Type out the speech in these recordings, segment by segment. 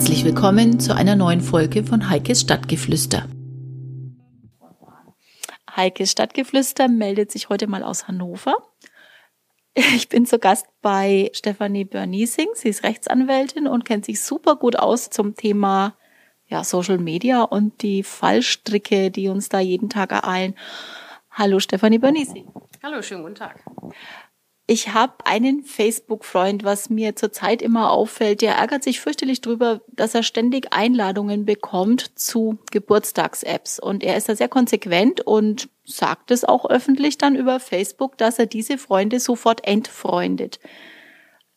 Herzlich willkommen zu einer neuen Folge von Heikes Stadtgeflüster. Heikes Stadtgeflüster meldet sich heute mal aus Hannover. Ich bin zu Gast bei Stefanie Berniesing. Sie ist Rechtsanwältin und kennt sich super gut aus zum Thema ja, Social Media und die Fallstricke, die uns da jeden Tag ereilen. Hallo Stefanie Berniesing. Hallo, schönen guten Tag. Ich habe einen Facebook-Freund, was mir zurzeit immer auffällt, der ärgert sich fürchterlich drüber, dass er ständig Einladungen bekommt zu Geburtstags-Apps. Und er ist da sehr konsequent und sagt es auch öffentlich dann über Facebook, dass er diese Freunde sofort entfreundet.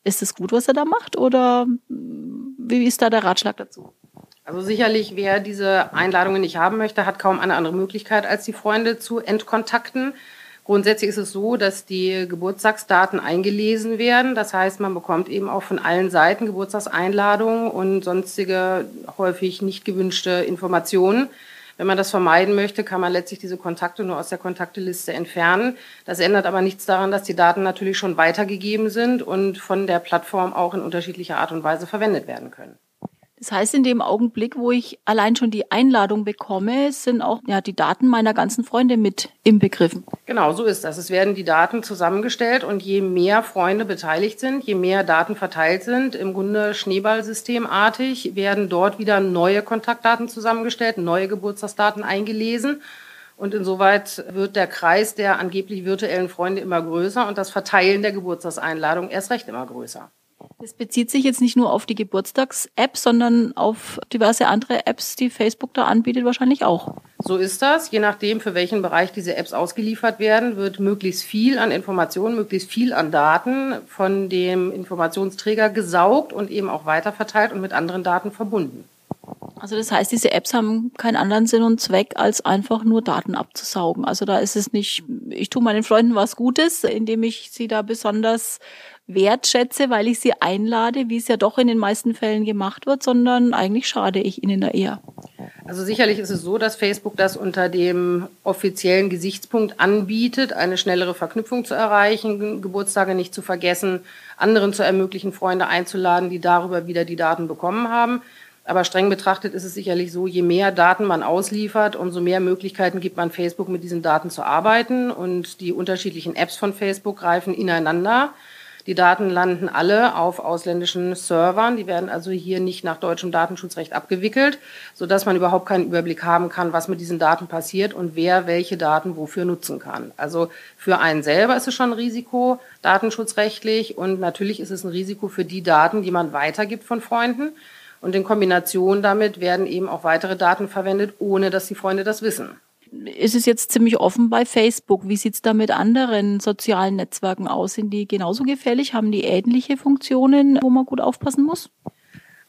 Ist es gut, was er da macht oder wie ist da der Ratschlag dazu? Also sicherlich, wer diese Einladungen nicht haben möchte, hat kaum eine andere Möglichkeit, als die Freunde zu entkontakten. Grundsätzlich ist es so, dass die Geburtstagsdaten eingelesen werden. Das heißt, man bekommt eben auch von allen Seiten Geburtstagseinladungen und sonstige häufig nicht gewünschte Informationen. Wenn man das vermeiden möchte, kann man letztlich diese Kontakte nur aus der Kontakteliste entfernen. Das ändert aber nichts daran, dass die Daten natürlich schon weitergegeben sind und von der Plattform auch in unterschiedlicher Art und Weise verwendet werden können. Das heißt, in dem Augenblick, wo ich allein schon die Einladung bekomme, sind auch ja, die Daten meiner ganzen Freunde mit im Begriffen. Genau, so ist das. Es werden die Daten zusammengestellt und je mehr Freunde beteiligt sind, je mehr Daten verteilt sind, im Grunde Schneeballsystemartig, werden dort wieder neue Kontaktdaten zusammengestellt, neue Geburtstagsdaten eingelesen. Und insoweit wird der Kreis der angeblich virtuellen Freunde immer größer und das Verteilen der Geburtstagseinladung erst recht immer größer. Das bezieht sich jetzt nicht nur auf die Geburtstags-App, sondern auf diverse andere Apps, die Facebook da anbietet, wahrscheinlich auch. So ist das. Je nachdem, für welchen Bereich diese Apps ausgeliefert werden, wird möglichst viel an Informationen, möglichst viel an Daten von dem Informationsträger gesaugt und eben auch weiterverteilt und mit anderen Daten verbunden. Also das heißt, diese Apps haben keinen anderen Sinn und Zweck, als einfach nur Daten abzusaugen. Also da ist es nicht, ich tue meinen Freunden was Gutes, indem ich sie da besonders wertschätze, weil ich sie einlade, wie es ja doch in den meisten Fällen gemacht wird, sondern eigentlich schade ich ihnen da eher. Also sicherlich ist es so, dass Facebook das unter dem offiziellen Gesichtspunkt anbietet, eine schnellere Verknüpfung zu erreichen, Geburtstage nicht zu vergessen, anderen zu ermöglichen, Freunde einzuladen, die darüber wieder die Daten bekommen haben. Aber streng betrachtet ist es sicherlich so, je mehr Daten man ausliefert, umso mehr Möglichkeiten gibt man Facebook mit diesen Daten zu arbeiten. Und die unterschiedlichen Apps von Facebook greifen ineinander. Die Daten landen alle auf ausländischen Servern. Die werden also hier nicht nach deutschem Datenschutzrecht abgewickelt, sodass man überhaupt keinen Überblick haben kann, was mit diesen Daten passiert und wer welche Daten wofür nutzen kann. Also für einen selber ist es schon ein Risiko, datenschutzrechtlich. Und natürlich ist es ein Risiko für die Daten, die man weitergibt von Freunden. Und in Kombination damit werden eben auch weitere Daten verwendet, ohne dass die Freunde das wissen ist es jetzt ziemlich offen bei Facebook. Wie sieht es da mit anderen sozialen Netzwerken aus? Sind die genauso gefährlich? Haben die ähnliche Funktionen, wo man gut aufpassen muss?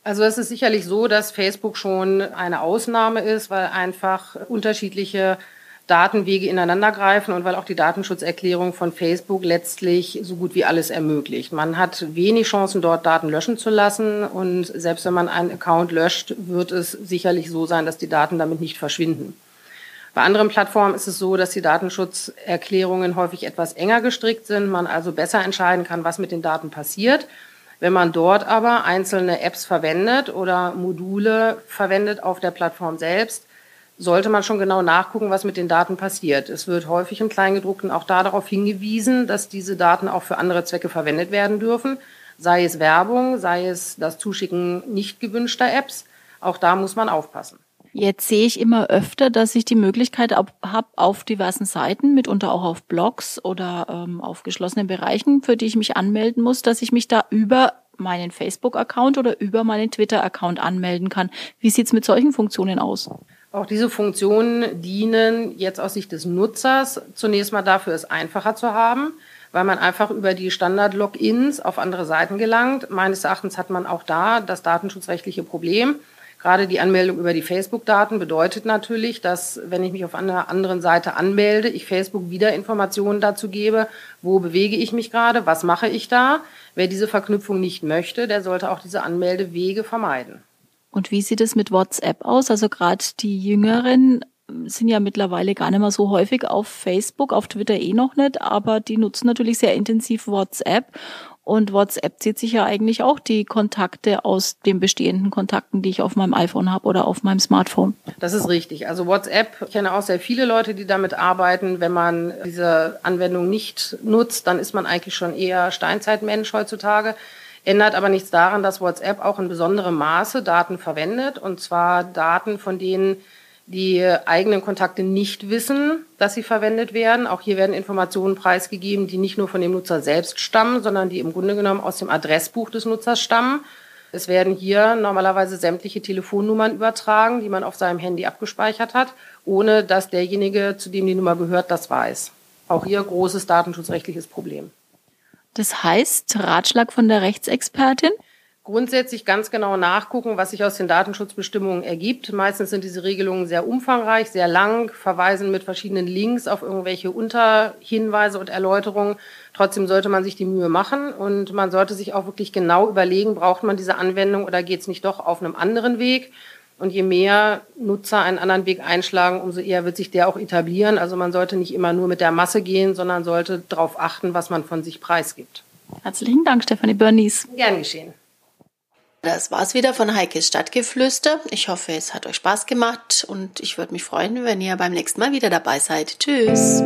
Also es ist sicherlich so, dass Facebook schon eine Ausnahme ist, weil einfach unterschiedliche Datenwege ineinandergreifen und weil auch die Datenschutzerklärung von Facebook letztlich so gut wie alles ermöglicht. Man hat wenig Chancen, dort Daten löschen zu lassen und selbst wenn man einen Account löscht, wird es sicherlich so sein, dass die Daten damit nicht verschwinden. Bei anderen Plattformen ist es so, dass die Datenschutzerklärungen häufig etwas enger gestrickt sind, man also besser entscheiden kann, was mit den Daten passiert. Wenn man dort aber einzelne Apps verwendet oder Module verwendet auf der Plattform selbst, sollte man schon genau nachgucken, was mit den Daten passiert. Es wird häufig im Kleingedruckten auch da darauf hingewiesen, dass diese Daten auch für andere Zwecke verwendet werden dürfen, sei es Werbung, sei es das Zuschicken nicht gewünschter Apps. Auch da muss man aufpassen. Jetzt sehe ich immer öfter, dass ich die Möglichkeit habe, auf diversen Seiten, mitunter auch auf Blogs oder ähm, auf geschlossenen Bereichen, für die ich mich anmelden muss, dass ich mich da über meinen Facebook-Account oder über meinen Twitter-Account anmelden kann. Wie sieht's mit solchen Funktionen aus? Auch diese Funktionen dienen jetzt aus Sicht des Nutzers zunächst mal dafür, es einfacher zu haben, weil man einfach über die Standard-Logins auf andere Seiten gelangt. Meines Erachtens hat man auch da das datenschutzrechtliche Problem, Gerade die Anmeldung über die Facebook-Daten bedeutet natürlich, dass wenn ich mich auf einer anderen Seite anmelde, ich Facebook wieder Informationen dazu gebe, wo bewege ich mich gerade, was mache ich da. Wer diese Verknüpfung nicht möchte, der sollte auch diese Anmeldewege vermeiden. Und wie sieht es mit WhatsApp aus? Also gerade die Jüngeren sind ja mittlerweile gar nicht mehr so häufig auf Facebook, auf Twitter eh noch nicht, aber die nutzen natürlich sehr intensiv WhatsApp Und WhatsApp zieht sich ja eigentlich auch die Kontakte aus den bestehenden Kontakten, die ich auf meinem iPhone habe oder auf meinem Smartphone. Das ist richtig. Also WhatsApp, ich kenne auch sehr viele Leute, die damit arbeiten. Wenn man diese Anwendung nicht nutzt, dann ist man eigentlich schon eher Steinzeitmensch heutzutage. Ändert aber nichts daran, dass WhatsApp auch in besonderem Maße Daten verwendet. Und zwar Daten, von denen die eigenen Kontakte nicht wissen, dass sie verwendet werden. Auch hier werden Informationen preisgegeben, die nicht nur von dem Nutzer selbst stammen, sondern die im Grunde genommen aus dem Adressbuch des Nutzers stammen. Es werden hier normalerweise sämtliche Telefonnummern übertragen, die man auf seinem Handy abgespeichert hat, ohne dass derjenige, zu dem die Nummer gehört, das weiß. Auch hier großes datenschutzrechtliches Problem. Das heißt, Ratschlag von der Rechtsexpertin? Grundsätzlich ganz genau nachgucken, was sich aus den Datenschutzbestimmungen ergibt. Meistens sind diese Regelungen sehr umfangreich, sehr lang, verweisen mit verschiedenen Links auf irgendwelche Unterhinweise und Erläuterungen. Trotzdem sollte man sich die Mühe machen und man sollte sich auch wirklich genau überlegen, braucht man diese Anwendung oder geht es nicht doch auf einem anderen Weg? Und je mehr Nutzer einen anderen Weg einschlagen, umso eher wird sich der auch etablieren. Also man sollte nicht immer nur mit der Masse gehen, sondern sollte darauf achten, was man von sich preisgibt. Herzlichen Dank, Stefanie Bernies. Gern geschehen. Das war's wieder von Heikes Stadtgeflüster. Ich hoffe, es hat euch Spaß gemacht und ich würde mich freuen, wenn ihr beim nächsten Mal wieder dabei seid. Tschüss.